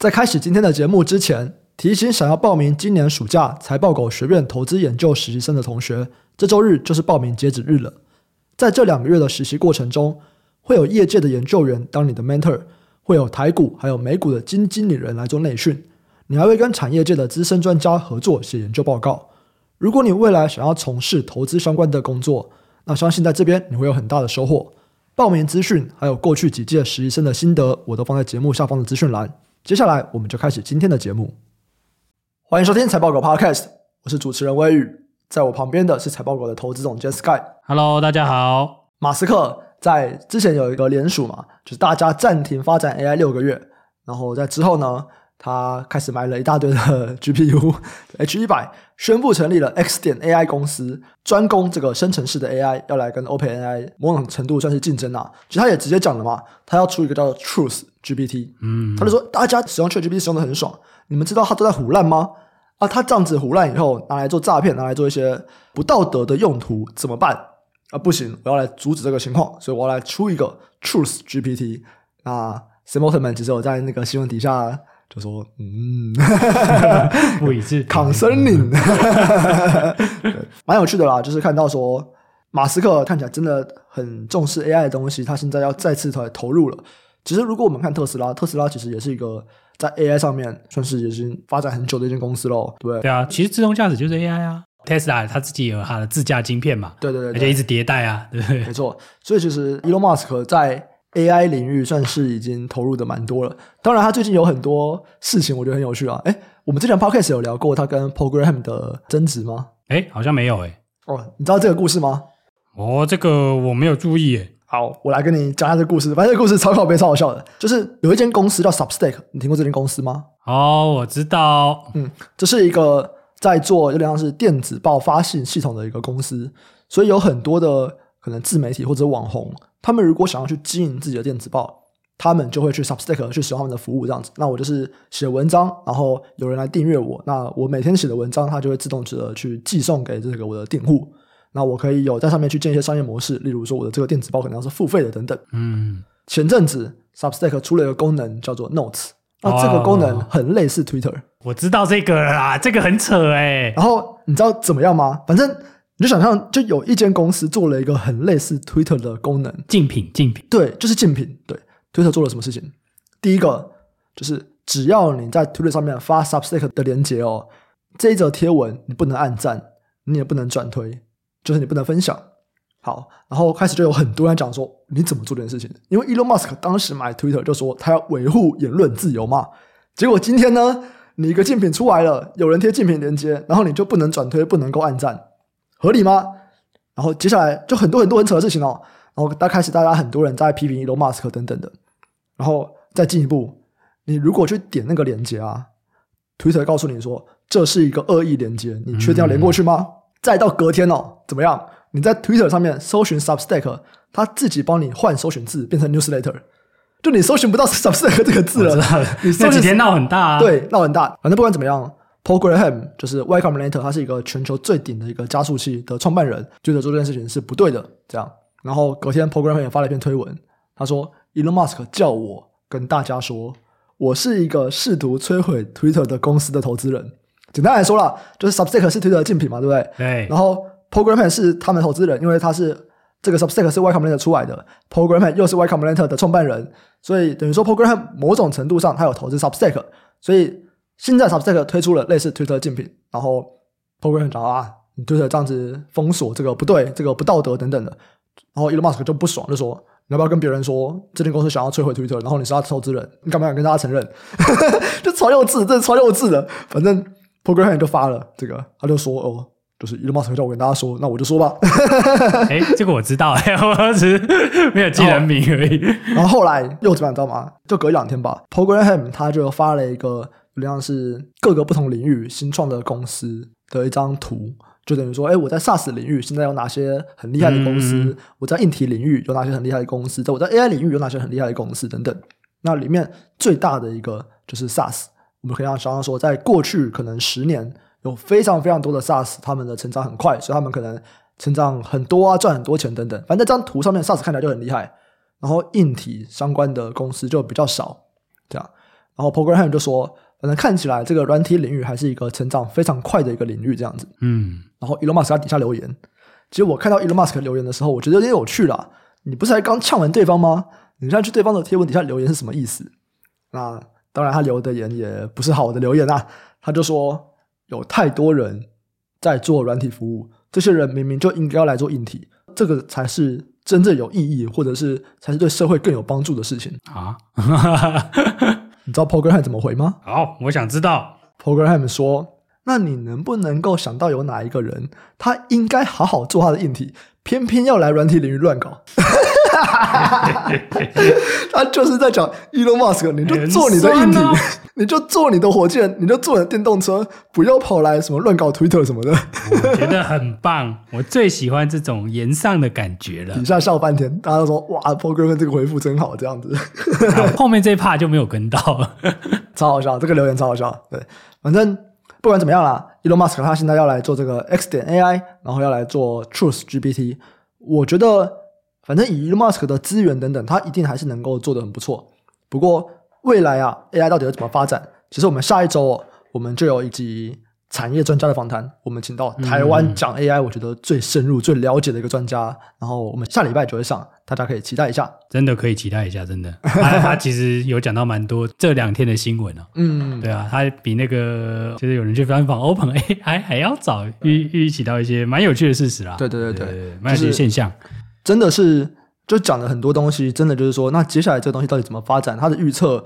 在开始今天的节目之前，提醒想要报名今年暑假财报狗学院投资研究实习生的同学，这周日就是报名截止日了。在这两个月的实习过程中，会有业界的研究员当你的 mentor，会有台股还有美股的基金经理人来做内训，你还会跟产业界的资深专家合作写研究报告。如果你未来想要从事投资相关的工作，那相信在这边你会有很大的收获。报名资讯还有过去几届实习生的心得，我都放在节目下方的资讯栏。接下来我们就开始今天的节目，欢迎收听财报狗 Podcast，我是主持人威宇，在我旁边的是财报狗的投资总监 Sky。Hello，大家好。马斯克在之前有一个联署嘛，就是大家暂停发展 AI 六个月，然后在之后呢，他开始买了一大堆的 GPU H 一百，宣布成立了 X 点 AI 公司，专攻这个生成式的 AI，要来跟 OpenAI 某种程度算是竞争啊。其实他也直接讲了嘛，他要出一个叫做 Truth GPT，嗯，他就说大家使用 ChatGPT 使用的很爽，你们知道他都在胡烂吗？啊，他这样子胡烂以后拿来做诈骗，拿来做一些不道德的用途怎么办？啊，不行，我要来阻止这个情况，所以我要来出一个 Truth GPT。啊，Sam Altman 其实我在那个新闻底下。就说嗯，不一致，抗森林，蛮有趣的啦。就是看到说，马斯克看起来真的很重视 AI 的东西，他现在要再次投投入了。其实，如果我们看特斯拉，特斯拉其实也是一个在 AI 上面算是已经发展很久的一间公司喽，对不对？对啊，其实自动驾驶就是 AI 啊，Tesla 他自己有他的自驾晶片嘛，对对对，而且一直迭代啊，对不对？没错。所以其实 Elon Musk 在 AI 领域算是已经投入的蛮多了，当然他最近有很多事情，我觉得很有趣啊。哎，我们之前 Podcast 有聊过他跟 Paul Graham 的争执吗？哎，好像没有诶。哦，你知道这个故事吗？哦，这个我没有注意哎。好，我来跟你讲一下这个故事。反正这个故事超靠北、超好笑的，就是有一间公司叫 Substack，你听过这间公司吗？哦，我知道。嗯，这是一个在做有点像是电子报发信系统的一个公司，所以有很多的可能自媒体或者网红。他们如果想要去经营自己的电子报，他们就会去 Substack 去使用他们的服务，这样子。那我就是写文章，然后有人来订阅我，那我每天写的文章，它就会自动的去寄送给这个我的订户。那我可以有在上面去建一些商业模式，例如说我的这个电子报可能要是付费的等等。嗯，前阵子 Substack 出了一个功能叫做 Notes，那这个功能很类似 Twitter。我知道这个啦，这个很扯哎。然后你知道怎么样吗？反正。你就想象，就有一间公司做了一个很类似 Twitter 的功能，竞品，竞品，对，就是竞品。对，Twitter 做了什么事情？第一个就是，只要你在 Twitter 上面发 Substack 的连接哦，这一则贴文你不能按赞，你也不能转推，就是你不能分享。好，然后开始就有很多人讲说，你怎么做这件事情？因为 Elon Musk 当时买 Twitter 就说他要维护言论自由嘛。结果今天呢，你一个竞品出来了，有人贴竞品连接，然后你就不能转推，不能够按赞。合理吗？然后接下来就很多很多很扯的事情哦。然后大家开始，大家很多人在批评 Elon Musk 等等的。然后再进一步，你如果去点那个链接啊，Twitter 告诉你说这是一个恶意链接，你确定要连过去吗？嗯、再到隔天哦，怎么样？你在 Twitter 上面搜寻 Substack，他自己帮你换搜寻字，变成 Newsletter，就你搜寻不到 Substack 这个字了。你这几天闹很大啊，对，闹很大。反正不管怎么样。Paul Graham 就是 Y Combinator，他是一个全球最顶的一个加速器的创办人，觉得做这件事情是不对的。这样，然后隔天 Paul Graham 也发了一篇推文，他说：“Elon Musk 叫我跟大家说，我是一个试图摧毁 Twitter 的公司的投资人。简单来说啦，就是 Substack 是 Twitter 的竞品嘛，对不对？对。然后 Paul Graham 是他们投资人，因为他是这个 Substack 是 Y Combinator 出来的，Paul Graham 又是 Y Combinator 的创办人，所以等于说 Paul Graham 某种程度上他有投资 Substack，所以。现在 Substack 推出了类似 Twitter 竞品，然后 Paul Graham 讲啊，你 Twitter 这样子封锁这个不对，这个不道德等等的，然后 Elon Musk 就不爽，就说你要不要跟别人说这间公司想要摧毁 Twitter，然后你是他投资人，你敢不敢跟大家承认？就超幼稚，这超幼稚的。反正 Paul Graham 就发了这个，他就说哦，就是 Elon Musk 叫我跟大家说，那我就说吧。哎，这个我知道，哎，我只是没有记人名而已。然后，然后后来又怎么样，你知道吗？就隔一两天吧，Paul Graham 他就发了一个。就像是各个不同领域新创的公司的一张图，就等于说，哎，我在 SaaS 领域现在有哪些很厉害的公司？嗯、我在硬体领域有哪些很厉害的公司？在我在 AI 领域有哪些很厉害的公司？等等。那里面最大的一个就是 SaaS，我们可以让想象说，在过去可能十年有非常非常多的 SaaS，他们的成长很快，所以他们可能成长很多啊，赚很多钱等等。反正这张图上面 SaaS 看起来就很厉害，然后硬体相关的公司就比较少，这样。然后 Paul Graham 就说，反正看起来这个软体领域还是一个成长非常快的一个领域这样子。嗯，然后 Elon Musk 在底下留言，其实我看到 Elon Musk 留言的时候，我觉得有点有趣啦。你不是才刚呛完对方吗？你现在去对方的贴文底下留言是什么意思？那当然，他留的言也不是好的留言啊。他就说有太多人在做软体服务，这些人明明就应该要来做硬体，这个才是真正有意义，或者是才是对社会更有帮助的事情啊。你知道 Paul Graham 怎么回吗？好，我想知道。Paul Graham 说：“那你能不能够想到有哪一个人，他应该好好做他的硬体，偏偏要来软体领域乱搞？” 他就是在讲 Elon Musk，你就做你的硬体，哦、你就做你的火箭，你就做你的电动车，不要跑来什么乱搞 Twitter 什么的。我觉得很棒，我最喜欢这种言上的感觉了。底下笑半天，大家都说哇，Paul Graham 这个回复真好，这样子。后面这一 part 就没有跟到了，超好笑，这个留言超好笑。对，反正不管怎么样啦，Elon Musk 他现在要来做这个 X 点 AI，然后要来做 Truth GPT，我觉得。反正以 Elon Musk 的资源等等，他一定还是能够做得很不错。不过未来啊，AI 到底要怎么发展？其实我们下一周哦，我们就有一集产业专家的访谈，我们请到台湾讲 AI，我觉得最深入、最了解的一个专家。然后我们下礼拜就会上，大家可以期待一下。真的可以期待一下，真的。他，他其实有讲到蛮多这两天的新闻哦。嗯，对啊，他比那个就是有人去专访 OpenAI 还要早预预期到一些蛮有趣的事实啦。对对对对，对，蛮有趣的现象。真的是就讲了很多东西，真的就是说，那接下来这个东西到底怎么发展？它的预测，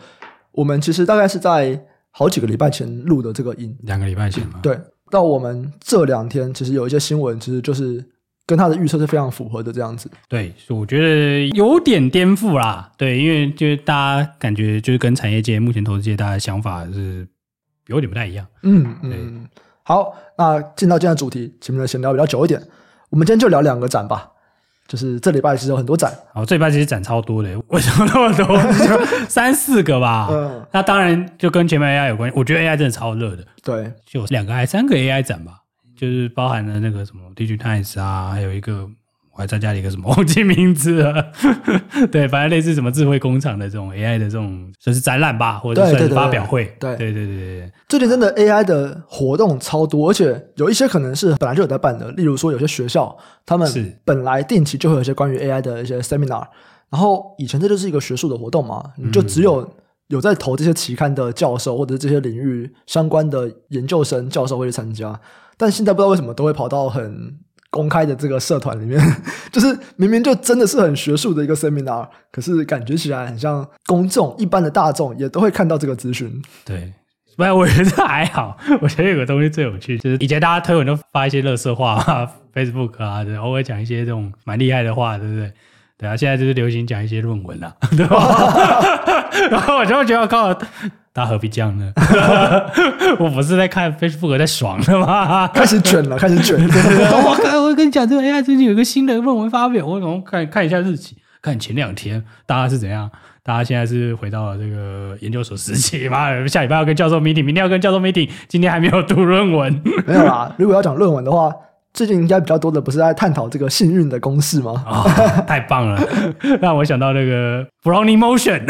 我们其实大概是在好几个礼拜前录的这个音，两个礼拜前嘛。对，到我们这两天，其实有一些新闻，其实就是跟他的预测是非常符合的这样子。对，我觉得有点颠覆啦。对，因为就是大家感觉就是跟产业界目前投资界大家的想法是有点不太一样。嗯嗯。好，那进到今天的主题，前面的闲聊比较久一点，我们今天就聊两个展吧。就是这礼拜其实有很多展，哦，这礼拜其实展超多的，为什么那么多？三四个吧。嗯，那当然就跟前面 AI 有关系。我觉得 AI 真的超热的。对，就两个还三个 AI 展吧，就是包含了那个什么 DIGITIMES 啊，还有一个。我还参加了一个什么 忘记名字了，对，反正类似什么智慧工厂的这种 AI 的这种，算是展览吧，或者算是发表会。对对对对对，最近真的 AI 的活动超多，而且有一些可能是本来就有在办的，例如说有些学校，他们本来定期就会有一些关于 AI 的一些 seminar，然后以前这就是一个学术的活动嘛，你就只有有在投这些期刊的教授或者是这些领域相关的研究生教授会去参加，但现在不知道为什么都会跑到很。公开的这个社团里面，就是明明就真的是很学术的一个 seminar，可是感觉起来很像公众一般的大众也都会看到这个资讯。对，不然我觉得还好。我觉得有个东西最有趣，就是以前大家推文都发一些垃圾话啊，Facebook 啊，就偶尔讲一些这种蛮厉害的话，对不对？对啊，现在就是流行讲一些论文了，对吧？然后我就觉得靠。大家何必这样呢？我不是在看 Facebook 在爽的吗？开始卷了，开始卷。我我跟你讲，这个 AI 最近有一个新的论文发表，我从看看一下日期，看前两天大家是怎样？大家现在是回到了这个研究所时期嘛？下礼拜要跟教授 meeting，明天要跟教授 meeting，今天还没有读论文。没有啦，如果要讲论文的话。最近应该比较多的不是在探讨这个幸运的公式吗？哦，太棒了，让我想到那个 Brownian motion，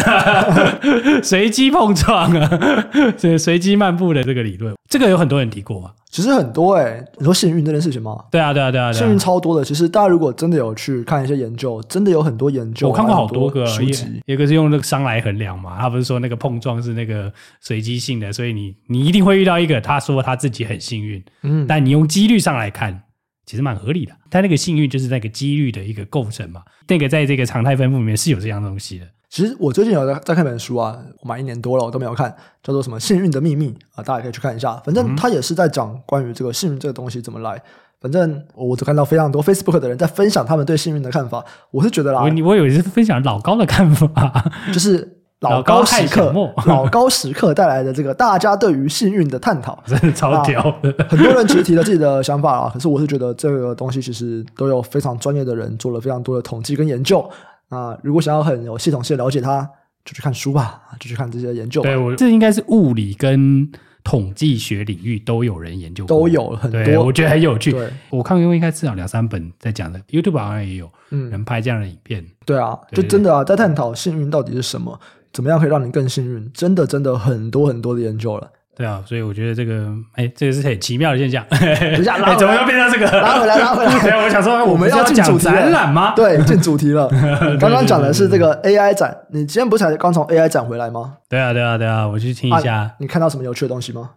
随机碰撞啊，这个随机漫步的这个理论，这个有很多人提过啊。其实很多哎、欸，你说幸运这件事情吗？对啊，对啊，对啊，幸运超多的。其实大家如果真的有去看一些研究，真的有很多研究，我看过好多个书籍，一个是用那个熵来衡量嘛，他不是说那个碰撞是那个随机性的，所以你你一定会遇到一个，他说他自己很幸运，嗯，但你用几率上来看。其实蛮合理的，它那个幸运就是那个几率的一个构成嘛。那个在这个常态分布里面是有这样东西的。其实我最近有在在看本书啊，我买一年多了，我都没有看，叫做什么《幸运的秘密》啊，大家可以去看一下。反正他也是在讲关于这个幸运这个东西怎么来。反正我只看到非常多 Facebook 的人在分享他们对幸运的看法。我是觉得啦，我我以为是分享老高的看法，就是。老高时刻，老高时刻带来的这个大家对于幸运的探讨，真的超屌的。很多人其实提了自己的想法啊，可是我是觉得这个东西其实都有非常专业的人做了非常多的统计跟研究。啊，如果想要很有系统性的了解它，就去看书吧，就去看这些研究。对，我这应该是物理跟统计学领域都有人研究，都有很多，我觉得很有趣。对，我看过应该至少两三本在讲的，YouTube 好像也有人拍这样的影片。嗯，对啊，就真的啊，在探讨幸运到底是什么。怎么样可以让你更幸运？真的真的很多很多的研究了。对啊，所以我觉得这个，哎，这个是很奇妙的现象。等一下，哎，怎么又变成这个？拉回来，拉回来。对，我想说，我们要进主题展览吗？对，进主题了。刚刚讲的是这个 AI 展，你今天不是才刚从 AI 展回来吗？对啊，对啊，对啊，我去听一下。啊，你看到什么有趣的东西吗？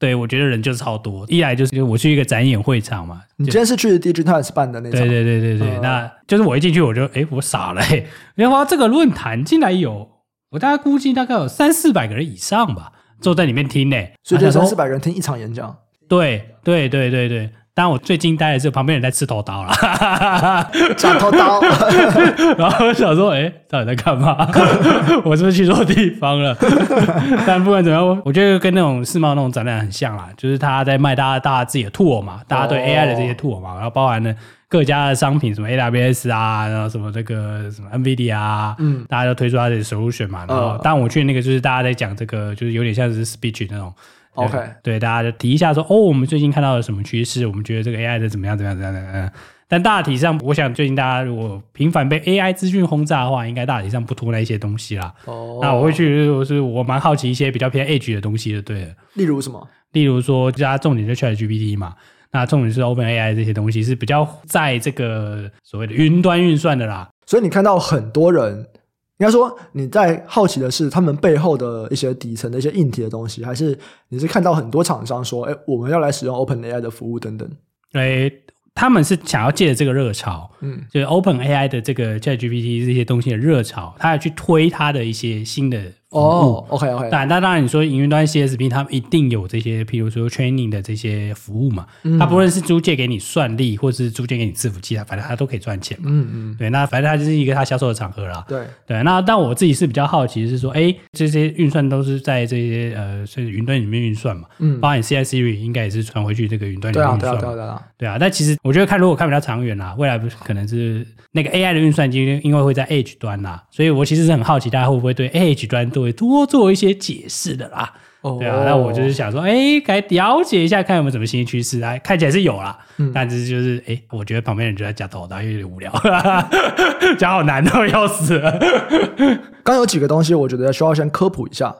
对，我觉得人就是超多。一来就是我去一个展演会场嘛。你今天是去 Digitimes 办的那场？对对对对对，呃、那就是我一进去我就哎，我傻了哎，原来这个论坛竟然有，我大概估计大概有三四百个人以上吧。坐在里面听呢，所以就三四百人听一场演讲。对对对对对，当然我最惊呆的是旁边人在吃头刀了，假头刀。然后我想说，哎，到底在干嘛？我是不是去错地方了？但不管怎么样，我觉得跟那种世贸那种展览很像啦，就是他在卖大家大家自己的 tool 嘛，大家对 AI 的这些 tool 嘛，然后包含了各家的商品，什么 AWS 啊，然后什么这个什么 NVIDIA 啊，嗯，大家都推出他的 solution 嘛。然后，当我去那个就是大家在讲这个，就是有点像是 speech 那种。OK，对，大家就提一下说，哦，我们最近看到了什么趋势？我们觉得这个 AI 的怎么样？怎么样？怎么样？怎么样？但大体上，我想最近大家如果频繁被 AI 资讯轰炸的话，应该大体上不拖那一些东西啦。哦，那我会去，就是我蛮好奇一些比较偏 edge 的东西的，对。例如什么？例如说，加重点就 ChatGPT 嘛，那重点是 OpenAI 这些东西是比较在这个所谓的云端运算的啦。所以你看到很多人。应该说，你在好奇的是他们背后的一些底层的一些硬体的东西，还是你是看到很多厂商说，哎，我们要来使用 OpenAI 的服务等等？哎，他们是想要借着这个热潮，嗯，就是 OpenAI 的这个 ChatGPT 这些东西的热潮，他要去推他的一些新的。哦、oh，OK OK，但那，当然，你说营运端 CSP，他们一定有这些，譬如说 training 的这些服务嘛，嗯、他不论是租借给你算力，或是租借给你伺服器啊，反正他都可以赚钱。嗯嗯，对，那反正他就是一个他销售的场合啦。对对，那但我自己是比较好奇，是说，哎，这些运算都是在这些呃，是云端里面运算嘛？嗯，包含 CI Siri 应该也是传回去这个云端里面运算。对啊，对啊，对啊，对啊。对啊，但其实我觉得看如果看比较长远啦，未来不是可能是那个 AI 的运算机，因为会在 Edge 端啦，所以我其实是很好奇，大家会不会对 Edge 端多多做一些解释的啦？哦，对啊，那我就是想说，哎，该了解一下，看有没有什么新趋势啊？看起来是有啦，嗯、但是就是，哎，我觉得旁边人就在夹头刀，有点无聊，夹好难哦，要死了。刚有几个东西，我觉得需要先科普一下。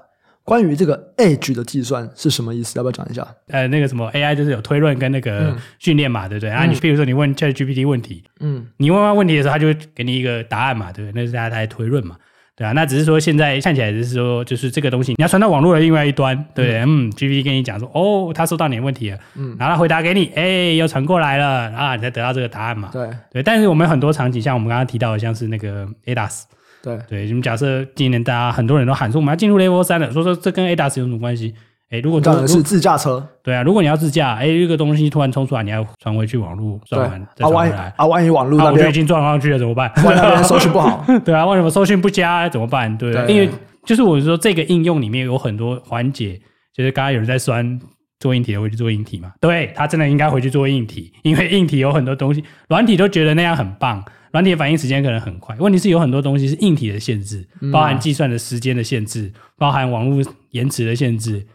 关于这个 edge 的计算是什么意思？要不要讲一下？呃，那个什么 AI 就是有推论跟那个训练嘛，嗯、对不对？啊，你比如说你问 ChatGPT 问题，嗯，你问完问题的时候，他就会给你一个答案嘛，对不对？那是大家在推论嘛，对啊。那只是说现在看起来就是说，就是这个东西你要传到网络的另外一端，对不对？嗯，嗯，GPT 跟你讲说，哦，他收到你的问题了，嗯，然后他回答给你，哎，又传过来了，啊，你才得到这个答案嘛，对对。但是我们很多场景，像我们刚刚提到的，像是那个 ADAS。对对，你们假设今年大家很多人都喊说我们要进入 Level 三了，说说这跟 ADAS 有什么关系？哎，如果当然是自驾车，对啊，如果你要自驾，哎，这个东西突然冲出来，你要传回去网络，转完再传回来，啊，万一网络那边已经撞上去了怎么办？万一那边收讯不好，对啊，为什么收讯不佳怎么办？对，对因为就是我说这个应用里面有很多环节，就是刚刚有人在酸做硬体的回去做硬体嘛，对，他真的应该回去做硬体，因为硬体有很多东西，软体都觉得那样很棒。软体的反应时间可能很快，问题是有很多东西是硬体的限制，包含计算的时间的限制，包含网络延迟的限制，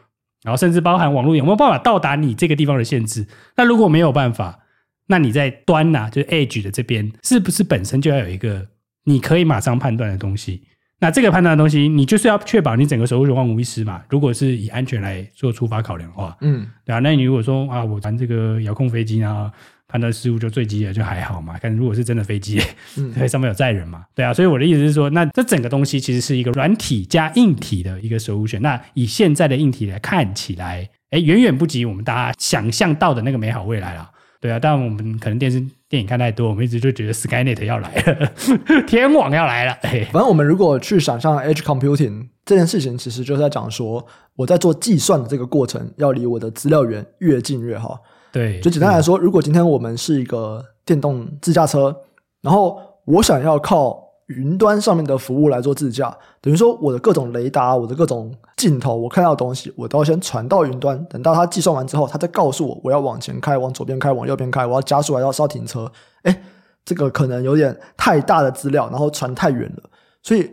然后甚至包含网络有没有办法到达你这个地方的限制。那如果没有办法，那你在端呐、啊，就是 Edge 的这边，是不是本身就要有一个你可以马上判断的东西？那这个判断的东西，你就是要确保你整个守护万无一失嘛。如果是以安全来做出发考量的话，嗯，对啊。那你如果说啊，我玩这个遥控飞机啊。判断失误就坠机了，就还好嘛。但如果是真的飞机，嗯，对，上面有载人嘛，对啊。所以我的意思是说，那这整个东西其实是一个软体加硬体的一个 solution。那以现在的硬体来看起来，哎，远远不及我们大家想象到的那个美好未来了。对啊，但我们可能电视电影看太多，我们一直就觉得 Skynet 要来了，天网要来了。哎，反正我们如果去想象 Edge Computing 这件事情，其实就是在讲说，我在做计算的这个过程，要离我的资料源越近越好。对，就简单来说，如果今天我们是一个电动自驾车，然后我想要靠云端上面的服务来做自驾，等于说我的各种雷达、我的各种镜头，我看到的东西，我都要先传到云端，等到它计算完之后，它再告诉我我要往前开、往左边开、往右边开，我要加速还是要停车？诶，这个可能有点太大的资料，然后传太远了，所以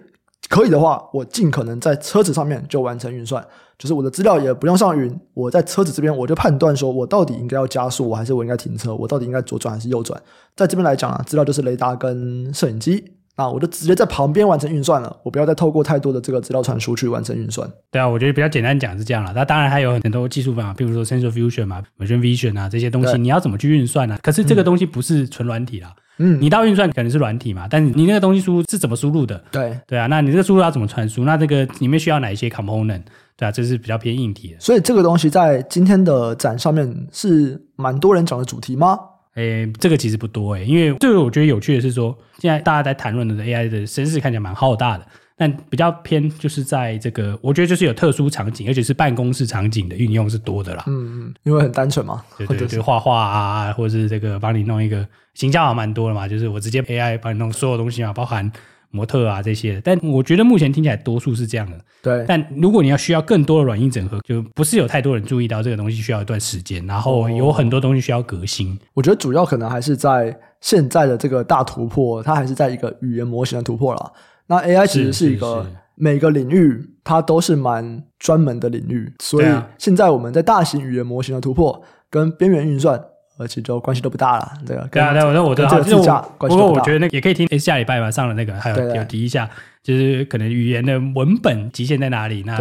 可以的话，我尽可能在车子上面就完成运算。就是我的资料也不用上云，我在车子这边我就判断说，我到底应该要加速，我还是我应该停车，我到底应该左转还是右转。在这边来讲啊，资料就是雷达跟摄影机，啊我就直接在旁边完成运算了，我不要再透过太多的这个资料传输去完成运算。对啊，我觉得比较简单讲是这样了。那当然还有很多技术方法，比如说 sensor fusion 嘛，machine vision 啊这些东西，你要怎么去运算呢、啊？可是这个东西不是纯软体啦。嗯，你到运算可能是软体嘛，但是你那个东西输入是怎么输入的？对对啊，那你这个输入要怎么传输？那这个里面需要哪一些 component？对啊，这是比较偏硬体的。所以这个东西在今天的展上面是蛮多人讲的主题吗？诶，这个其实不多诶，因为这个我觉得有趣的是说，现在大家在谈论的 AI 的声势看起来蛮浩大的，但比较偏就是在这个，我觉得就是有特殊场景，而且是办公室场景的运用是多的啦。嗯嗯，因为很单纯嘛，对对对，画画啊，或者是这个帮你弄一个形象，还蛮多的嘛，就是我直接 AI 帮你弄所有东西嘛，包含。模特啊这些，但我觉得目前听起来多数是这样的。对，但如果你要需要更多的软硬整合，就不是有太多人注意到这个东西需要一段时间，然后有很多东西需要革新。我觉得主要可能还是在现在的这个大突破，它还是在一个语言模型的突破啦。那 AI 其实是一个每个领域它都是蛮专门的领域，所以现在我们在大型语言模型的突破跟边缘运算。而且就关系都不大了，对啊，对啊，那我这个自驾，不过我觉得那个也可以听下礼拜吧上了那个，还有有提一下，就是可能语言的文本极限在哪里？那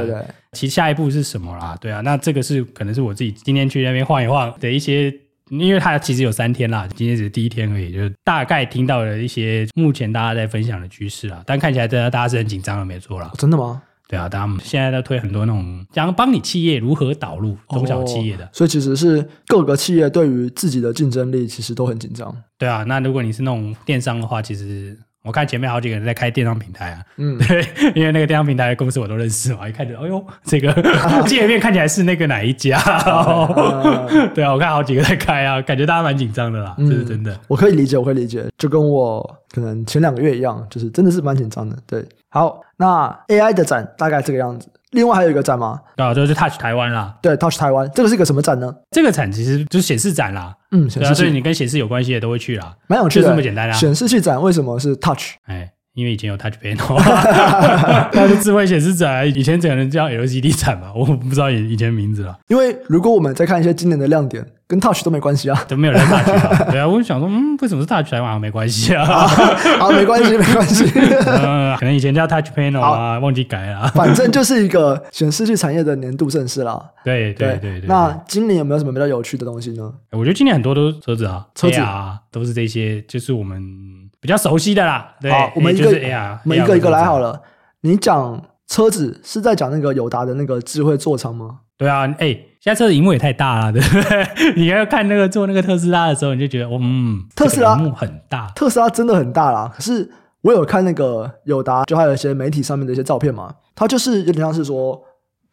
其实下一步是什么啦？对啊，那这个是可能是我自己今天去那边晃一晃的一些，因为它其实有三天啦，今天只是第一天而已，就大概听到了一些目前大家在分享的趋势啊，但看起来大家大家是很紧张的，没错啦。真的吗？对啊，大家现在在推很多那种讲帮你企业如何导入中小企业的，哦，所以其实是各个企业对于自己的竞争力其实都很紧张。对啊，那如果你是那种电商的话，其实。我看前面好几个人在开电商平台啊，嗯，对，因为那个电商平台的公司我都认识嘛，一看就，哎呦，这个 界面看起来是那个哪一家？对啊，我看好几个在开啊，感觉大家蛮紧张的啦，这是真的。我可以理解，我可以理解，就跟我可能前两个月一样，就是真的是蛮紧张的。对，好，那 AI 的展大概这个样子。另外还有一个展吗？啊，就是 Touch 台湾啦。对，Touch 台湾，这个是一个什么展呢？这个展其实就是显示展啦。嗯，显示器，所以你跟显示有关系的都会去啦。蛮有趣的，就这么简单啦。显示器展为什么是 Touch？哎。因为以前有 Touch Panel，它是智慧显示展，以前只能叫 LCD 展嘛，我不知道以以前名字了。因为如果我们再看一些今年的亮点，跟 Touch 都没关系啊，都没有人 Touch 啊。对啊，我就想说，嗯，为什么是 Touch 台湾啊？没关系 啊，好，没关系，没关系。嗯，可能以前叫 Touch Panel 啊，忘记改了。反正就是一个显示器产业的年度盛事啦。对对对对。那今年有没有什么比较有趣的东西呢？我觉得今年很多都是车子啊，车子啊，都是这些，就是我们。比较熟悉的啦，对，好，我们一个，我们一个一个来好了。你讲车子是在讲那个友达的那个智慧座舱吗？对啊，哎，现在车子荧幕也太大了，对不对？你要看那个坐那个特斯拉的时候，你就觉得，嗯，特斯拉很大，特斯拉真的很大啦。可是我有看那个友达，就还有一些媒体上面的一些照片嘛，它就是有点像是说，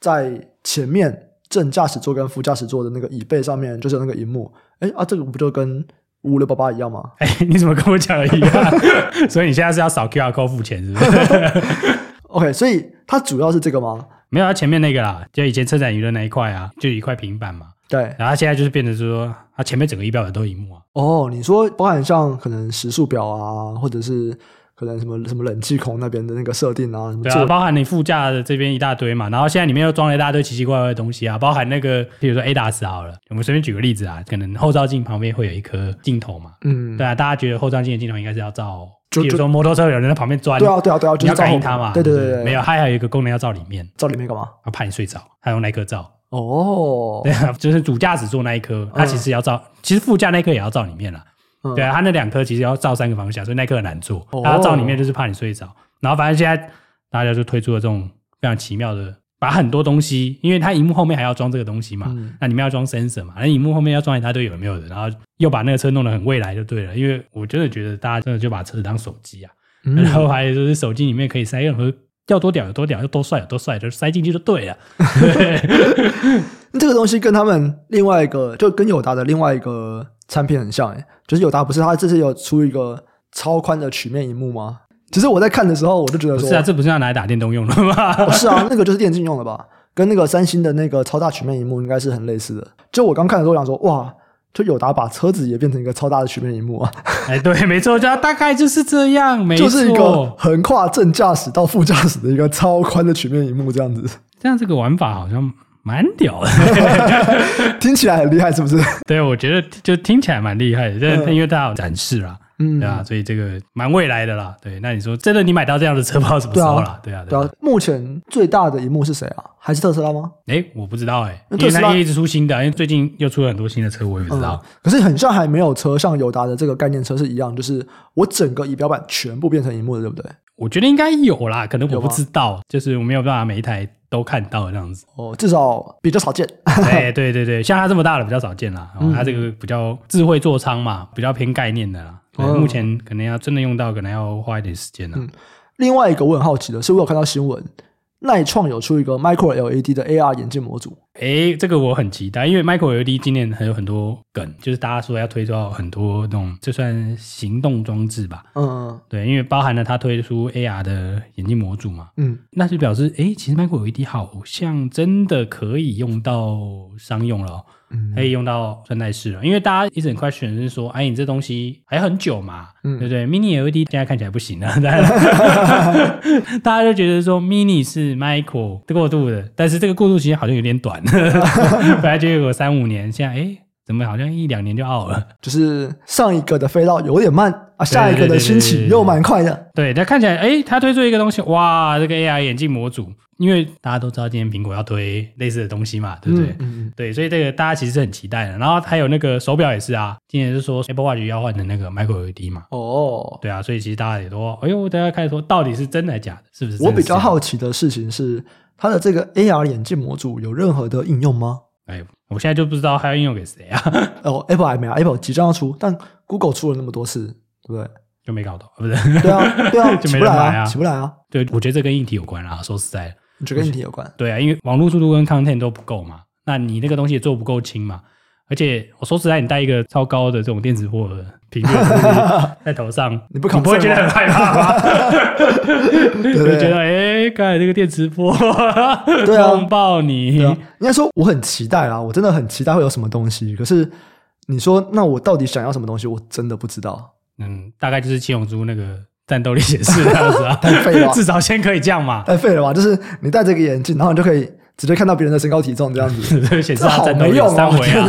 在前面正驾驶座跟副驾驶座的那个椅背上面，就是那个荧幕。哎啊，这个不就跟五六八八一样吗？哎、欸，你怎么跟我讲的一样？所以你现在是要扫 QR code 付钱，是不是？OK，所以它主要是这个吗？没有，它前面那个啦，就以前车展娱乐那一块啊，就一块平板嘛。对，然后它现在就是变成说，它前面整个仪表板都一幕啊。哦，你说包含像可能时速表啊，或者是。可能什么什么冷气孔那边的那个设定啊，什么对啊，包含你副驾的这边一大堆嘛，然后现在里面又装了一大堆奇奇怪怪的东西啊，包含那个，比如说 ADAS 好了，我们随便举个例子啊，可能后照镜旁边会有一颗镜头嘛，嗯，对啊，大家觉得后照镜的镜头应该是要照，比如说摩托车有人在旁边钻，对啊对啊对啊，你要感应它嘛，对对对对，没有，它还有一个功能要照里面，照里面干嘛？要怕你睡着，它用那颗照，哦，对啊，就是主驾驶座那一颗，它其实要照，其实副驾那颗也要照里面了。对啊，它那两颗其实要照三个方向，所以那颗很难做。它要照里面就是怕你睡着。然后反正现在大家就推出了这种非常奇妙的，把很多东西，因为它荧幕后面还要装这个东西嘛，那里面要装 sensor 嘛，那荧幕后面要装一大堆有没有的，然后又把那个车弄得很未来就对了。因为我真的觉得大家真的就把车子当手机啊，然后还有就是手机里面可以塞任何要多屌有多屌，要多帅有多帅，就塞进去就对了。这个东西跟他们另外一个，就跟友达的另外一个。产品很像诶，就是友达不是它这次有出一个超宽的曲面荧幕吗？其实我在看的时候，我就觉得说，是啊，这不是要拿来打电动用的吗？哦，是啊，那个就是电竞用的吧？跟那个三星的那个超大曲面荧幕应该是很类似的。就我刚看的时候，我想说，哇，就友达把车子也变成一个超大的曲面荧幕啊！哎，对，没错，就大概就是这样，没错，就是一个横跨正驾驶到副驾驶的一个超宽的曲面荧幕这样子。这样这个玩法好像。蛮屌的，听起来很厉害，是不是？对，我觉得就听起来蛮厉害的，但因为大家有展示啦，嗯，对啊，所以这个蛮未来的啦。对，那你说真的，你买到这样的车，不知道什么时候了？对啊，对啊。目前最大的一幕是谁啊？还是特斯拉吗？哎，我不知道哎，因为它一直出新的，因为最近又出了很多新的车，我也不知道。可是很像还没有车，像友达的这个概念车是一样，就是我整个仪表板全部变成一幕的，对不对？我觉得应该有啦，可能我不知道，就是我没有办法每一台都看到这样子。哦，至少比较少见。对对对对，像它这么大的比较少见啦。然后它这个比较智慧座舱嘛，比较偏概念的啦。目前可能要真的用到，可能要花一点时间了。嗯，另外一个我很好奇的是，我有看到新闻。錼创有出一个 Micro LED 的 AR 眼镜模组，哎，这个我很期待，因为 Micro LED 今年还有很多梗，就是大家说要推出很多那种，就算行动装置吧。嗯嗯，对，因为包含了它推出 AR 的眼镜模组嘛。嗯，那就表示，哎，其实 Micro LED 好像真的可以用到商用了。可以用到穿戴式了，因为大家一直很 question 是说，哎，你这东西还很久嘛，嗯、对不对？Mini LED 现在看起来不行了，大家就觉得说 Mini 是 Micro 过渡的，但是这个过渡期好像有点短，本来就有个三五年，现在哎，怎么好像一两年就 out 了？就是上一个的飞到有点慢啊，下一个的兴起又蛮快的。对，它看起来，哎，他推出一个东西，哇，这个 AR 眼镜模组。因为大家都知道今天苹果要推类似的东西嘛，对不对？嗯，嗯对，所以这个大家其实是很期待的。然后还有那个手表也是啊，今年是说 Apple Watch 要换的那个 Micro LED 嘛。哦，对啊，所以其实大家也都，哎呦，大家开始说到底是真的假的？是不是，我比较好奇的事情是，它的这个 AR 眼镜模组有任何的应用吗？哎，我现在就不知道它要应用给谁啊？哦，Apple 还没啊，Apple 即将要出，但 Google 出了那么多次，对不对？就没搞到，不是？对啊，对啊，就没来啊，起不来啊。对，我觉得这跟硬体有关啦，说实在的。你觉得跟硬体有关？对啊，因为网络速度跟 content 都不够嘛，那你那个东西也做不够轻嘛。而且我说实在，你戴一个超高的这种电磁波的频率 在头上，你不你不会觉得很害怕吗？对？觉得哎，刚才这个电磁波，对啊，撞爆你。应该说我很期待啊，我真的很期待会有什么东西。可是你说，那我到底想要什么东西？我真的不知道。嗯，大概就是七龙珠那个。战斗力显示这样子啊，太废了，至少先可以这样嘛。太废了吧？就是你戴这个眼镜，然后你就可以直接看到别人的身高体重这样子，显示他战斗力三围啊，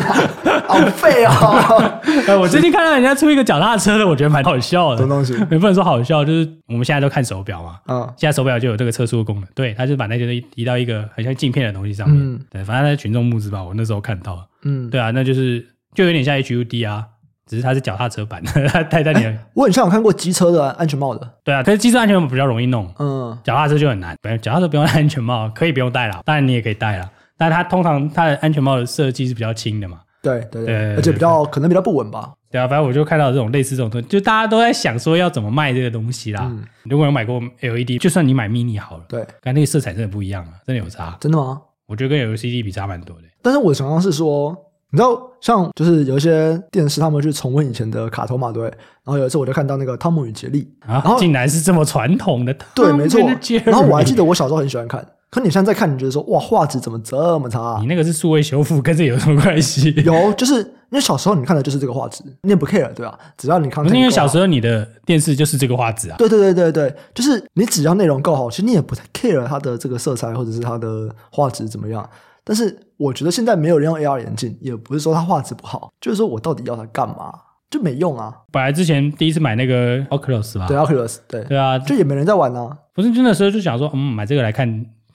好废啊！我最近看到人家出一个脚踏车的，我觉得蛮好笑的。什么东西？也不能说好笑，就是我们现在都看手表嘛，嗯，现在手表就有这个测速的功能，对，他就把那些移到一个很像镜片的东西上面，嗯、对，反正在群众募资吧，我那时候看到，嗯，对啊，那就是就有点像 HUD 啊。只是它是脚踏车版的，它戴在你的。我很像有看过机车的安全帽的。对啊，可是机车安全帽比较容易弄，嗯，脚踏车就很难。脚踏车不用戴安全帽，可以不用戴了，当然你也可以戴了。但是它通常它的安全帽的设计是比较轻的嘛。对对对，而且比较可能比较不稳吧。对啊，反正我就看到这种类似这种东西，就大家都在想说要怎么卖这个东西啦。嗯，如果有买过 LED，就算你买 mini 好了，对，但那个色彩真的不一样啊，真的有差。真的吗？我觉得跟 LCD 比差蛮多的。但是我常常是说。你知道，像就是有一些电视，他们去重温以前的卡通嘛，对。然后有一次，我就看到那个《汤姆与杰利》，然后竟然是这么传统的，对，没错。然后我还记得我小时候很喜欢看，可你现在再看，你觉得说，哇，画质怎么这么差啊？你那个是数位修复，跟这有什么关系？有，就是因为小时候你看的就是这个画质，你也不 care，对吧？只要你看，因为小时候你的电视就是这个画质啊？对对对对对，就是你只要内容够好，其实你也不太 care 它的这个色彩或者是它的画质怎么样。但是我觉得现在没有人用 AR 眼镜，也不是说它画质不好，就是说我到底要它干嘛，就没用啊。本来之前第一次买那个 Oculus 吧，对 Oculus，对对啊，就也没人在玩啊。不是，就那时候就想说，嗯，买这个来看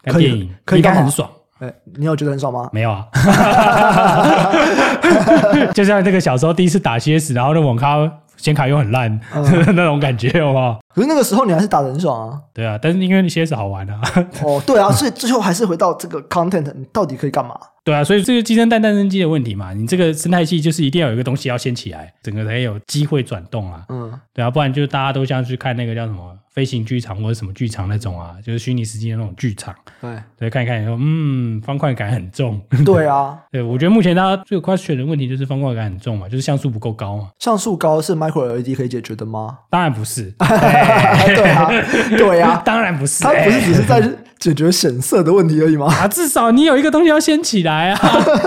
看电影，可以，应该很爽。哎，你有觉得很爽吗？没有啊，就像那个小时候第一次打 CS，然后那网咖。显卡又很烂，嗯、那种感觉，好不好？可是那个时候你还是打的很爽啊。对啊，但是因为那些是好玩啊。哦，对啊，所以最后还是回到这个 content，你到底可以干嘛？对啊，所以这个鸡生蛋，蛋生鸡的问题嘛，你这个生态系就是一定要有一个东西要先起来，整个才有机会转动啊。嗯，对啊，不然就大家都像去看那个叫什么飞行剧场或者什么剧场那种啊，就是虚拟实境的那种剧场。对，对，看一看以后，嗯，方块感很重。对啊，对，我觉得目前大家最 question 的问题就是方块感很重嘛，就是像素不够高嘛。像素高是 micro LED 可以解决的吗？当然不是。对啊，对啊，当然不是。它不是只是在。解决显色的问题而已吗？啊，至少你有一个东西要先起来啊！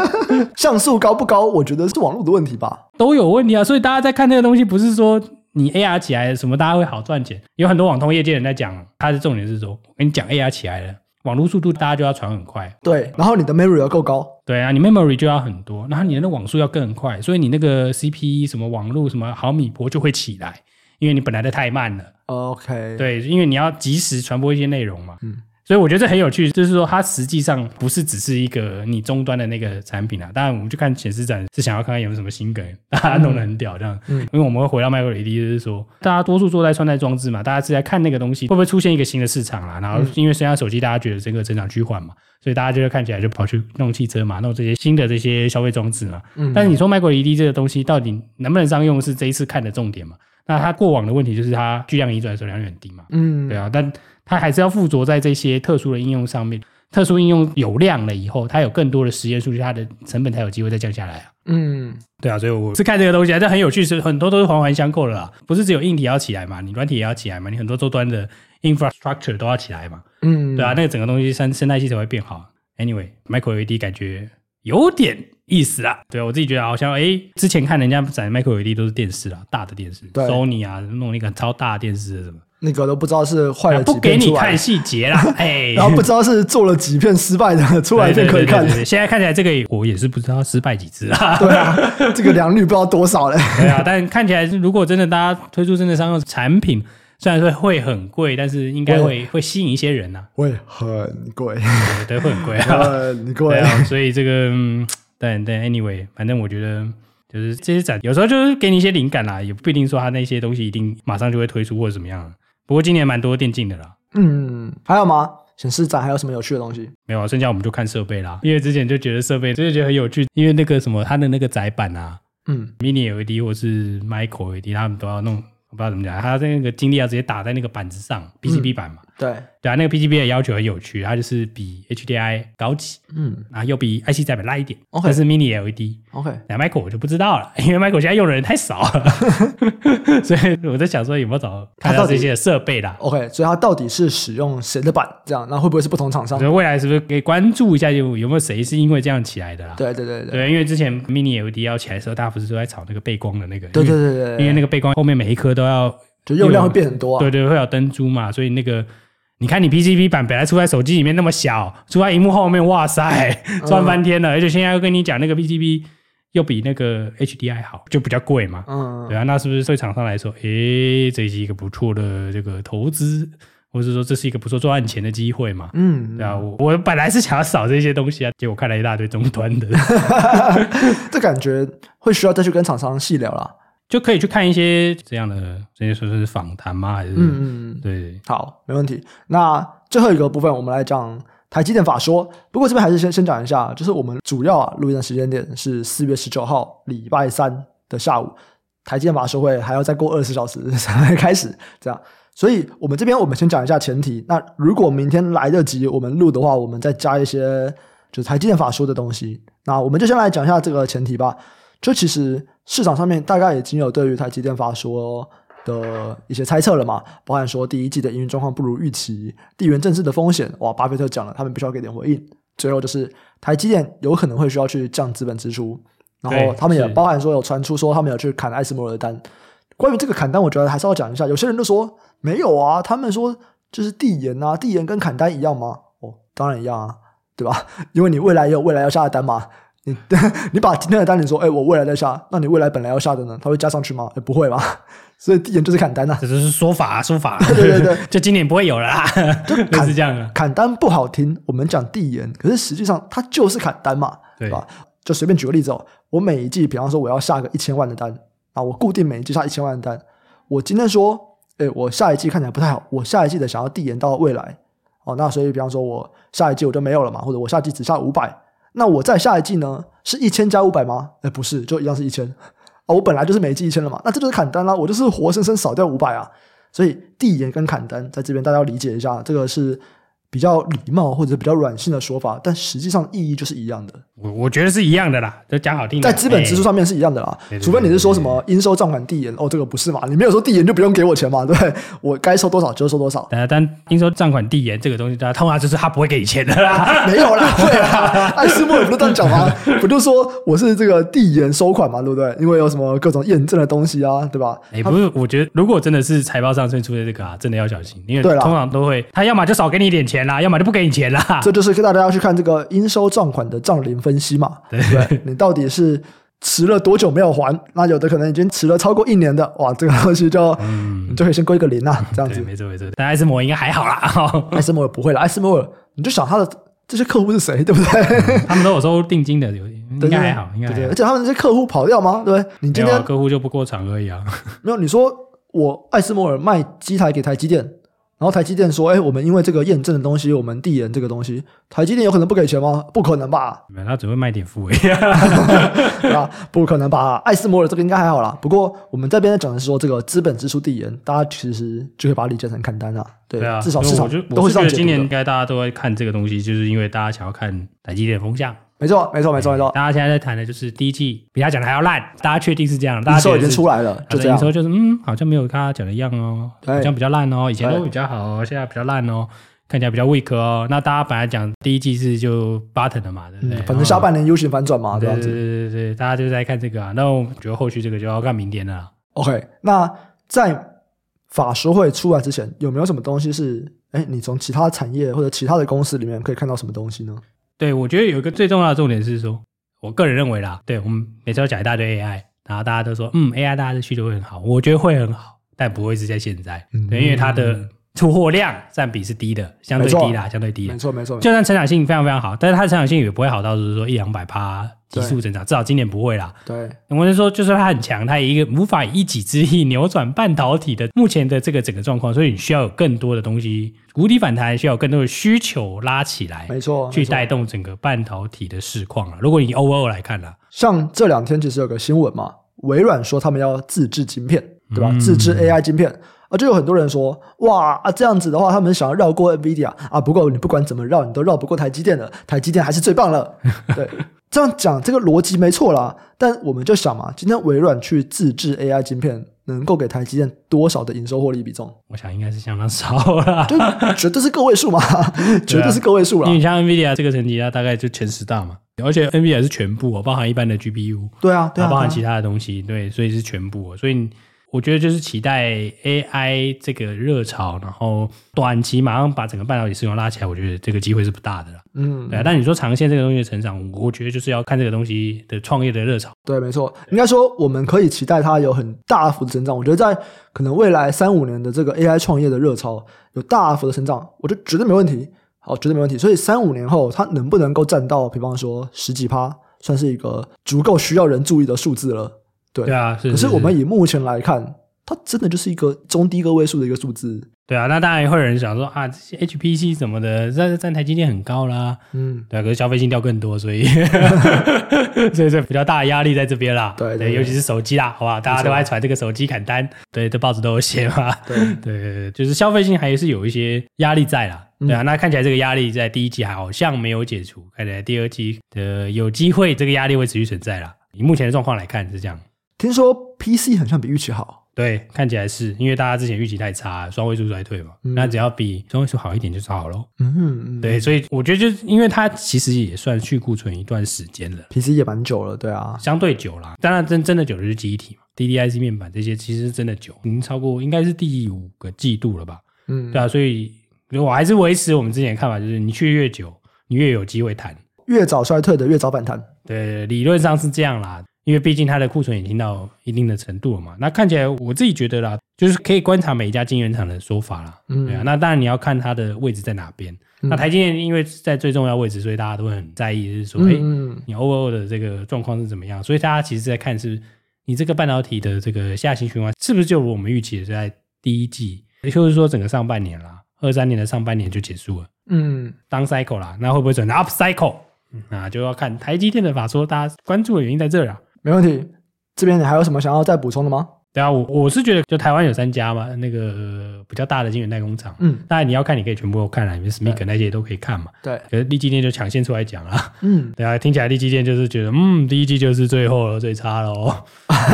像素高不高？我觉得是网络的问题吧。都有问题啊！所以大家在看这个东西，不是说你 AR 起来什么，大家会好赚钱。有很多网通业界人在讲，他的重点是说，我跟你讲 AR 起来了，网络速度大家就要传很快。对，然后你的 memory 要够高。对啊，你 memory 就要很多，然后你的那网速要更快，所以你那个 CPE 什么网络什么毫米波就会起来。因为你本来的太慢了。OK，对，因为你要及时传播一些内容嘛。嗯。所以我觉得这很有趣，就是说它实际上不是只是一个你终端的那个产品啊。当然，我们去看显示展是想要看看有没有什么新梗，大家弄得很屌这样。嗯。因为我们会回到 Micro LED，就是说大家多数坐在穿戴装置嘛，大家是在看那个东西会不会出现一个新的市场啦。然后因为现在手机大家觉得这个增长趋缓嘛，所以大家就会看起来就跑去弄汽车嘛，弄这些新的这些消费装置嘛。嗯。但是你说 Micro LED 这个东西到底能不能商用，是这一次看的重点嘛？那它过往的问题就是它巨量移转的时候量率很低嘛。嗯。对啊，但。它还是要附着在这些特殊的应用上面，特殊应用有量了以后，它有更多的实验数据，它的成本才有机会再降下来啊。嗯，对啊，所以我是看这个东西啊，这很有趣，是很多都是环环相扣的啦，不是只有硬体要起来嘛，你软体也要起来嘛，你很多周端的 infrastructure 都要起来嘛。嗯，对啊，那个整个东西生生态系才会变好。Anyway，Micro LED 感觉有点意思啊。对啊，我自己觉得好像，哎，之前看人家展 Micro LED 都是电视啦，大的电视对，Sony 啊，弄那个超大的电视什么。那个都不知道是坏了不给你看细节啦，哎，然后不知道是做了几片失败的出来就可以看。现在看起来这个我也是不知道失败几次啊。对啊，这个良率不知道多少嘞。对啊，但看起来如果真的大家推出真的商用产品，虽然说会很贵，但是应该会会吸引一些人呐。会很贵，对，会很贵啊，很贵啊。所以这个，但但 anyway，反正我觉得就是这些展有时候就是给你一些灵感啦，也不一定说它那些东西一定马上就会推出或者怎么样。不过今年蛮多电竞的啦。嗯，还有吗？显示展还有什么有趣的东西？没有，剩下我们就看设备啦。因为之前就觉得设备，就觉得很有趣。因为那个什么，它的那个载板啊，嗯，Mini LED 或是 Micro LED，他们都要弄，我不知道怎么讲，他那个精力要直接打在那个板子上，PCB 板嘛。对。对啊，那个 PGB 的要求很有趣，它就是比 HDI 高级，嗯，啊又比 IC 载板烂一点。OK，是 Mini LED，OK，那 Micro 我就不知道了，因为 Michael 现在用的人太少了，所以我在想说有没有找看到这些设备啦。OK，所以它到底是使用谁的板？这样，那会不会是不同厂商？所以未来是不是可以关注一下有有没有谁是因为这样起来的啦？对对对对，对，因为之前 Mini LED 要起来的时候，大家不是都在炒那个背光的那个？对对对对，因为那个背光后面每一颗都要就用量会变很多，对对，会有灯珠嘛，所以那个。你看，你 PCB 版本来出在手机里面那么小，出在荧幕后面，哇塞，赚翻天了！嗯、而且现在又跟你讲那个 PCB 又比那个 HDI 好，就比较贵嘛。嗯，对啊，那是不是对厂商来说，诶、欸，这是一个不错的这个投资，或者说这是一个不错赚钱的机会嘛？嗯，对啊，我我本来是想要扫这些东西啊，结果看了一大堆终端的，这感觉会需要再去跟厂商细聊啦。就可以去看一些这样的，这些说是访谈吗？还是嗯嗯对，好，没问题。那最后一个部分，我们来讲台积电法说。不过这边还是先先讲一下，就是我们主要啊录音的时间点是四月十九号礼拜三的下午，台积电法说会还要再过二十四小时才开始，这样。所以我们这边我们先讲一下前提。那如果明天来得及我们录的话，我们再加一些就是台积电法说的东西。那我们就先来讲一下这个前提吧。就其实市场上面大概已经有对于台积电法说的一些猜测了嘛，包含说第一季的营运状况不如预期，地缘政治的风险，哇，巴菲特讲了，他们必须要给点回应。最后就是台积电有可能会需要去降资本支出，然后他们也包含说有传出说他们有去砍艾斯摩尔的单。关于这个砍单，我觉得还是要讲一下。有些人都说没有啊，他们说就是递延啊，递延跟砍单一样吗？哦，当然一样啊，对吧？因为你未来也有未来要下的单嘛。你你把今天的单你说，哎，我未来再下，那你未来本来要下的呢？它会加上去吗？哎，不会吧。所以递延就是砍单呐，这就是说法啊说法。对对对，就今年不会有了啦，就砍是这样的。砍单不好听，我们讲递延，可是实际上它就是砍单嘛，对吧？就随便举个例子哦，我每一季，比方说我要下个一千万的单啊，我固定每一季下一千万的单。我今天说，哎，我下一季看起来不太好，我下一季的想要递延到未来，哦，那所以比方说我下一季我就没有了嘛，或者我下季只下五百。那我在下一季呢？是一千加五百吗？哎，不是，就一样是一千啊！我本来就是每一季一千了嘛，那这就是砍单啦、我就是活生生少掉五百啊！所以递延跟砍单在这边大家要理解一下，这个是。比较礼貌或者比较软性的说法，但实际上意义就是一样的。我我觉得是一样的啦，就讲好听。在资本支出上面是一样的啦，欸、除非你是说什么应收账款递延哦，这个不是嘛？你没有说递延就不用给我钱嘛？对，我该收多少就收多少。但但应收账款递延这个东西，大家通常就是他不会给你钱的啦。没有啦，会啦。艾斯莫尔不是这样讲吗？不就说我是这个递延收款嘛，对不对？因为有什么各种验证的东西啊，对吧？不是，我觉得如果真的是财报上出现这个啊，真的要小心，因为通常都会他要么就少给你一点钱啦，要么就不给你钱啦。这就是跟大家要去看这个应收账款的账龄分析嘛，对不对？你到底是迟了多久没有还？那有的可能已经迟了超过一年的，哇，这个东西就嗯，就可以先归个零啦，这样子。没错没错，但艾斯摩尔应该还好啦，艾斯摩尔不会了，艾斯摩尔你就想他的这些客户是谁，对不对？他们都有收定金的，有应该还好，应该还好。而且他们这些客户跑掉吗？对不对？你今天客户就不过场而已啊。没有，你说我艾斯摩尔卖机台给台积电。然后台积电说：“哎，我们因为这个验证的东西，我们递延这个东西，台积电有可能不给钱吗？不可能吧？没有，他只会卖点付费 啊，不可能吧？艾斯摩尔这个应该还好啦。不过我们这边讲的是说，这个资本支出递延，大家其实就会把它理解成看单啊。对，对啊，至少市场都会这样解读的。我觉得今年应该大家都会看这个东西，就是因为大家想要看台积电的风向。”没错，没错，没错，没错。大家现在在谈的就是第一季比他讲的还要烂，大家确定是这样？大家营收已经出来了，就这样。营收就是嗯，好像没有他讲的一样哦，好像比较烂哦，以前都比较好哦，现在比较烂哦，看起来比较 weak 哦。那大家本来讲第一季是就 button 的嘛，对不对？反正下半年 U 型反转嘛，这样子。对对对对，大家就在看这个啊。那我觉得后续这个就要看明天了。OK，那在法说会出来之前，有没有什么东西是哎，你从其他产业或者其他的公司里面可以看到什么东西呢？对，我觉得有一个最重要的重点是说，我个人认为啦，对我们每次都讲一大堆 AI，然后大家都说，嗯，AI 大家的需求会很好，我觉得会很好，但不会是在现在，嗯、对，因为它的出货量占比是低的，相对低啦，相对低的，没错没错，就算成长性非常非常好，但是它的成长性也不会好到就是说一两百趴。急速增长，至少今年不会啦。对，我是说，就是它很强，它以一个无法以一己之力扭转半导体的目前的这个整个状况，所以你需要有更多的东西，谷底反弹需要有更多的需求拉起来，没错，去带动整个半导体的市况啊。如果你 overall 来看呢，像这两天其实有个新闻嘛，微软说他们要自制晶片，对吧？嗯、自制 AI 晶片。啊，就有很多人说，哇啊，这样子的话，他们想要绕过 NVIDIA 啊。不过你不管怎么绕，你都绕不过台积电的，台积电还是最棒了。对，这样讲这个逻辑没错啦。但我们就想嘛，今天微软去自制 AI 晶片，能够给台积电多少的营收获利比重？我想应该是相当少了，就 绝对是个位数嘛，绝对是个位数了。因为像 NVIDIA 这个成绩，它大概就前十大嘛，而且 NVIDIA 是全部哦，包含一般的 GPU，对啊，对啊，包含其他的东西，对，所以是全部，所以。我觉得就是期待 AI 这个热潮，然后短期马上把整个半导体市场拉起来，我觉得这个机会是不大的了。嗯，对啊。但你说长线这个东西的成长，我觉得就是要看这个东西的创业的热潮。对，没错。应该说我们可以期待它有很大幅的增长。我觉得在可能未来三五年的这个 AI 创业的热潮有大幅的成长，我觉得绝对没问题。好，绝对没问题。所以三五年后它能不能够占到，比方说十几趴，算是一个足够需要人注意的数字了。对，啊，是可是我们以目前来看，它真的就是一个中低个位数的一个数字。对啊，那当然也会有人想说啊，这些 HPC 什么的，站站台积电很高啦。嗯，对啊，可是消费性掉更多，所以 所以这比较大的压力在这边啦。对对，对，对，尤其是手机啦，好不好？大家都爱传这个手机砍单，对，这报纸都有写嘛。对对对，就是消费性还是有一些压力在啦。对啊，那看起来这个压力在第一季还好像没有解除，看起来第二季的有机会这个压力会持续存在啦。以目前的状况来看是这样。听说 PC 很像比预期好，对，看起来是因为大家之前预期太差，双位数衰退嘛，嗯、那只要比双位数好一点就好喽。嗯对，所以我觉得就是因为它其实也算去库存一段时间了，PC 也蛮久了，对啊，相对久了。当然真真的久的是记忆体嘛，DDIC 面板这些其实真的久，已经超过应该是第五个季度了吧？嗯，对啊，所以我还是维持我们之前的看法，就是你去越久，你越有机会谈，越早衰退的越早反弹。对，理论上是这样啦。因为毕竟它的库存已经到一定的程度了嘛，那看起来我自己觉得啦，就是可以观察每一家晶圆厂的说法啦。嗯，对啊，那当然你要看它的位置在哪边。嗯、那台积电因为在最重要位置，所以大家都会很在意，就是说，哎、嗯欸，你 overall 的这个状况是怎么样？所以大家其实在看是，你这个半导体的这个下行循环是不是就如我们预期的在第一季，也就是说整个上半年啦，二三年的上半年就结束了。嗯，down cycle 啦，那会不会转 up cycle？那就要看台积电的法说，大家关注的原因在这儿啊。没问题，这边你还有什么想要再补充的吗？对啊，我我是觉得就台湾有三家嘛，那个比较大的晶圆代工厂，嗯，当然你要看，你可以全部都看了，你 SMIC 那些都可以看嘛。对，可是立积电就抢先出来讲了，嗯，对啊，听起来立积电就是觉得，嗯，第一季就是最后了，最差了哦。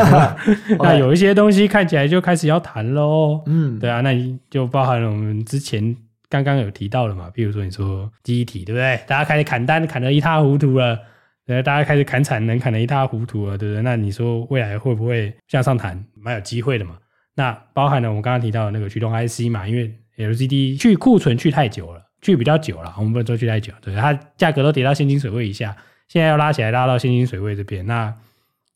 那有一些东西看起来就开始要谈喽，嗯，对啊，那你就包含了我们之前刚刚有提到的嘛，比如说你说记忆体，对不对？大家开始砍单，砍得一塌糊涂了。对，大家开始砍产能，砍得一塌糊涂了，对不对？那你说未来会不会向上弹？蛮有机会的嘛。那包含了我们刚刚提到的那个驱动 IC 嘛，因为 LCD 去库存去太久了，去比较久了，我们不能说去太久，对，它价格都跌到现金水位以下，现在要拉起来，拉到现金水位这边。那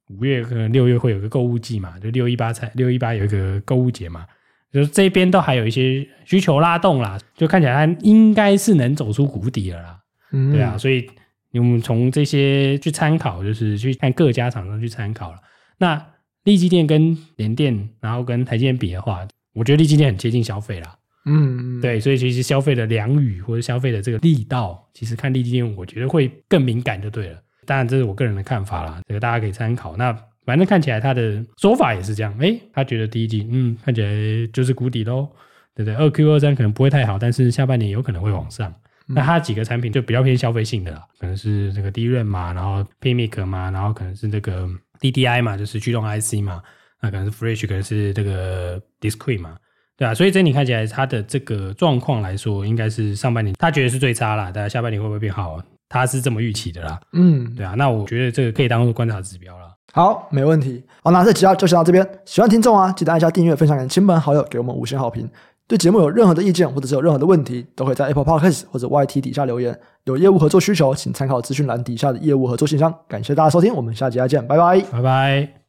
五月可能六月会有个购物季嘛，就六一八才六一八有一个购物节嘛，就是这边都还有一些需求拉动啦，就看起来它应该是能走出谷底了啦。嗯，对啊，所以我们从这些去参考，就是去看各家厂商去参考了。那立基电跟联电，然后跟台积电比的话，我觉得立基电很接近消费啦。嗯，对，所以其实消费的良率或者消费的这个力道，其实看立基电，我觉得会更敏感就对了。当然，这是我个人的看法啦，这个大家可以参考。那反正看起来他的说法也是这样，诶，他觉得第一季，嗯，看起来就是谷底喽，对不对？二 Q 二三可能不会太好，但是下半年有可能会往上。嗯、那它几个产品就比较偏消费性的啦，可能是这个 DRAM 嘛，然后 PMIC 嘛，然后可能是这个 DDI 嘛，就是驱动 IC 嘛，那可能是 Flash，可能是这个 Discrete 嘛。对啊，所以整体看起来，它的这个状况来说，应该是上半年他觉得是最差啦。大家下半年会不会变好？他是这么预期的啦。嗯，对啊，那我觉得这个可以当做观察指标了。好，没问题。好，那这集就先到这边。喜欢听众啊，记得按下订阅、分享给亲朋好友，给我们五星好评。对节目有任何的意见或者是有任何的问题，都可以在 Apple Podcast 或者 YT 底下留言。有业务合作需求，请参考资讯栏底下的业务合作信箱。感谢大家收听，我们下集再见，拜拜，拜拜。